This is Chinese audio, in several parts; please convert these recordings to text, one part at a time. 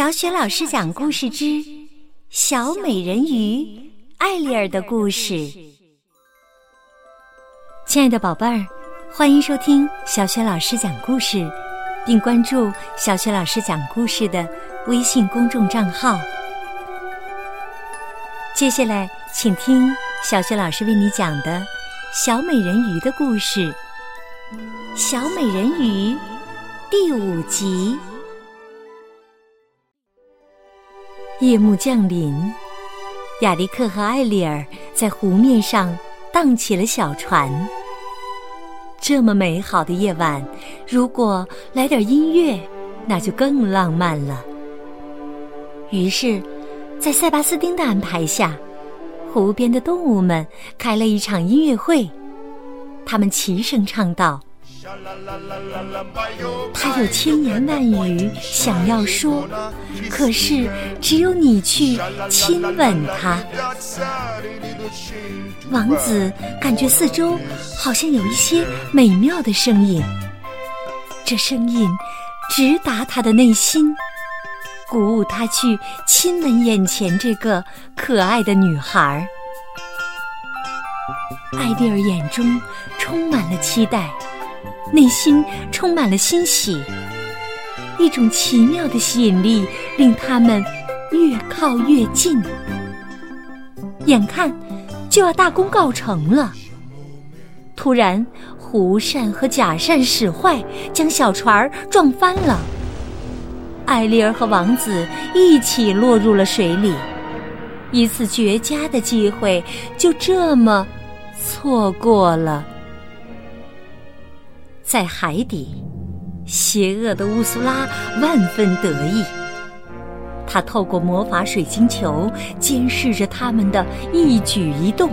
小雪老师讲故事之《小美人鱼艾丽儿的故事》。亲爱的宝贝儿，欢迎收听小雪老师讲故事，并关注小雪老师讲故事的微信公众账号。接下来，请听小雪老师为你讲的《小美人鱼的故事》。小美人鱼第五集。夜幕降临，亚历克和艾丽尔在湖面上荡起了小船。这么美好的夜晚，如果来点音乐，那就更浪漫了。于是，在塞巴斯丁的安排下，湖边的动物们开了一场音乐会，他们齐声唱道。他有千言万语想要说，可是只有你去亲吻他。王子感觉四周好像有一些美妙的声音，这声音直达他的内心，鼓舞他去亲吻眼前这个可爱的女孩。艾丽尔眼中充满了期待。内心充满了欣喜，一种奇妙的吸引力令他们越靠越近，眼看就要大功告成了。突然，弧扇和假扇使坏，将小船撞翻了。艾丽儿和王子一起落入了水里，一次绝佳的机会就这么错过了。在海底，邪恶的乌苏拉万分得意。他透过魔法水晶球监视着他们的一举一动。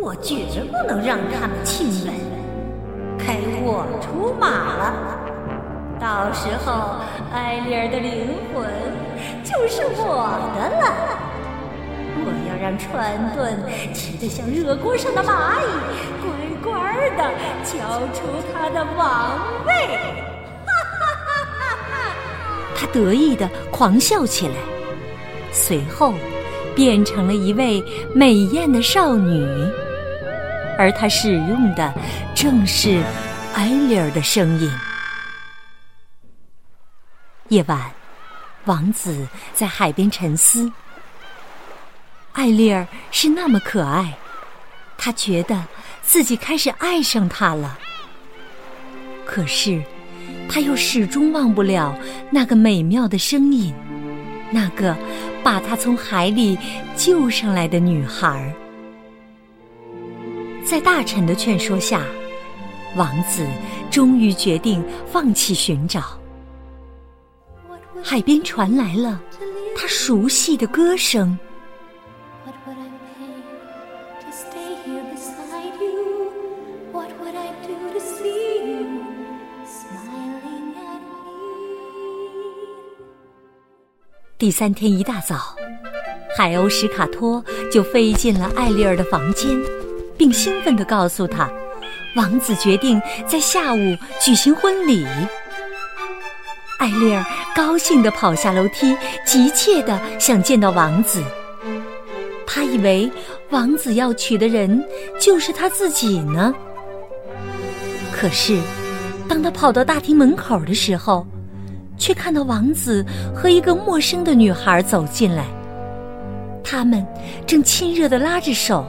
我绝不能让他们亲吻，该我出马了。到时候，艾丽儿的灵魂就是我的了。让船盾骑得像热锅上的蚂蚁。乖乖的交出他的王位！哈哈哈哈哈！他得意的狂笑起来，随后变成了一位美艳的少女，而他使用的正是艾丽儿的声音。夜晚，王子在海边沉思，艾丽儿是那么可爱，他觉得。自己开始爱上他了，可是他又始终忘不了那个美妙的声音，那个把他从海里救上来的女孩。在大臣的劝说下，王子终于决定放弃寻找。海边传来了他熟悉的歌声。第三天一大早，海鸥史卡托就飞进了艾丽儿的房间，并兴奋地告诉她，王子决定在下午举行婚礼。艾丽儿高兴地跑下楼梯，急切地想见到王子。她以为王子要娶的人就是他自己呢。可是，当他跑到大厅门口的时候，却看到王子和一个陌生的女孩走进来，他们正亲热的拉着手。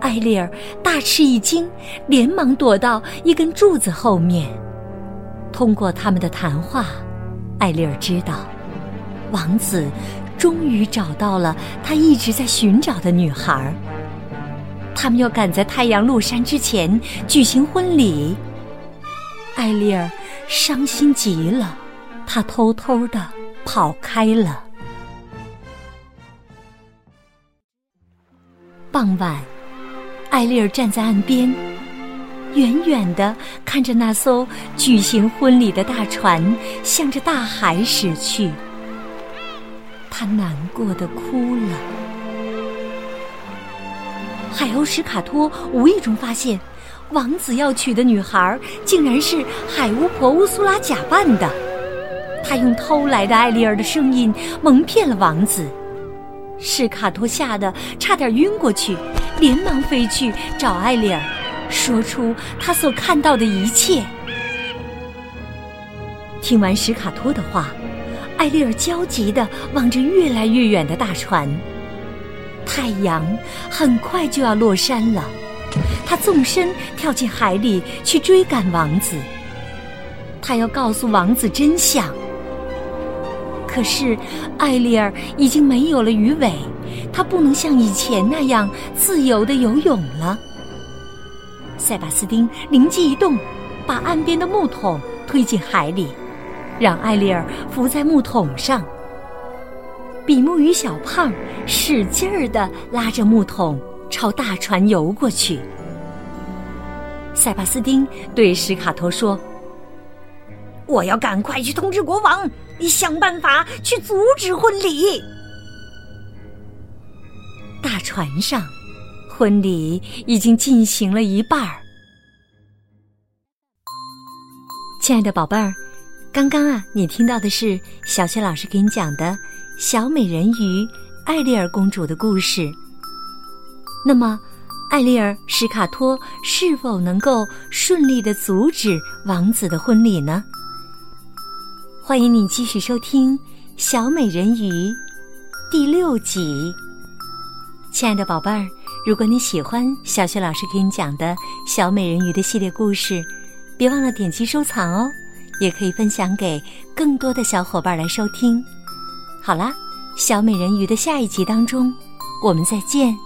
艾丽儿大吃一惊，连忙躲到一根柱子后面。通过他们的谈话，艾丽儿知道，王子终于找到了他一直在寻找的女孩。他们要赶在太阳落山之前举行婚礼。艾丽儿。伤心极了，他偷偷的跑开了。傍晚，艾丽儿站在岸边，远远的看着那艘举行婚礼的大船向着大海驶去，她难过的哭了。海鸥史卡托无意中发现。王子要娶的女孩，竟然是海巫婆乌苏拉假扮的。他用偷来的艾丽儿的声音蒙骗了王子。史卡托吓得差点晕过去，连忙飞去找艾丽儿，说出他所看到的一切。听完史卡托的话，艾丽儿焦急地望着越来越远的大船。太阳很快就要落山了，他纵身跳进海里去追赶王子。他要告诉王子真相。可是，艾丽儿已经没有了鱼尾，她不能像以前那样自由的游泳了。塞巴斯丁灵机一动，把岸边的木桶推进海里，让艾丽儿浮在木桶上。比目鱼小胖使劲儿地拉着木桶朝大船游过去。塞巴斯丁对史卡托说：“我要赶快去通知国王。”你想办法去阻止婚礼。大船上，婚礼已经进行了一半儿。亲爱的宝贝儿，刚刚啊，你听到的是小雪老师给你讲的小美人鱼艾丽儿公主的故事。那么，艾丽儿史卡托是否能够顺利的阻止王子的婚礼呢？欢迎你继续收听《小美人鱼》第六集。亲爱的宝贝儿，如果你喜欢小雪老师给你讲的小美人鱼的系列故事，别忘了点击收藏哦，也可以分享给更多的小伙伴来收听。好啦，小美人鱼的下一集当中，我们再见。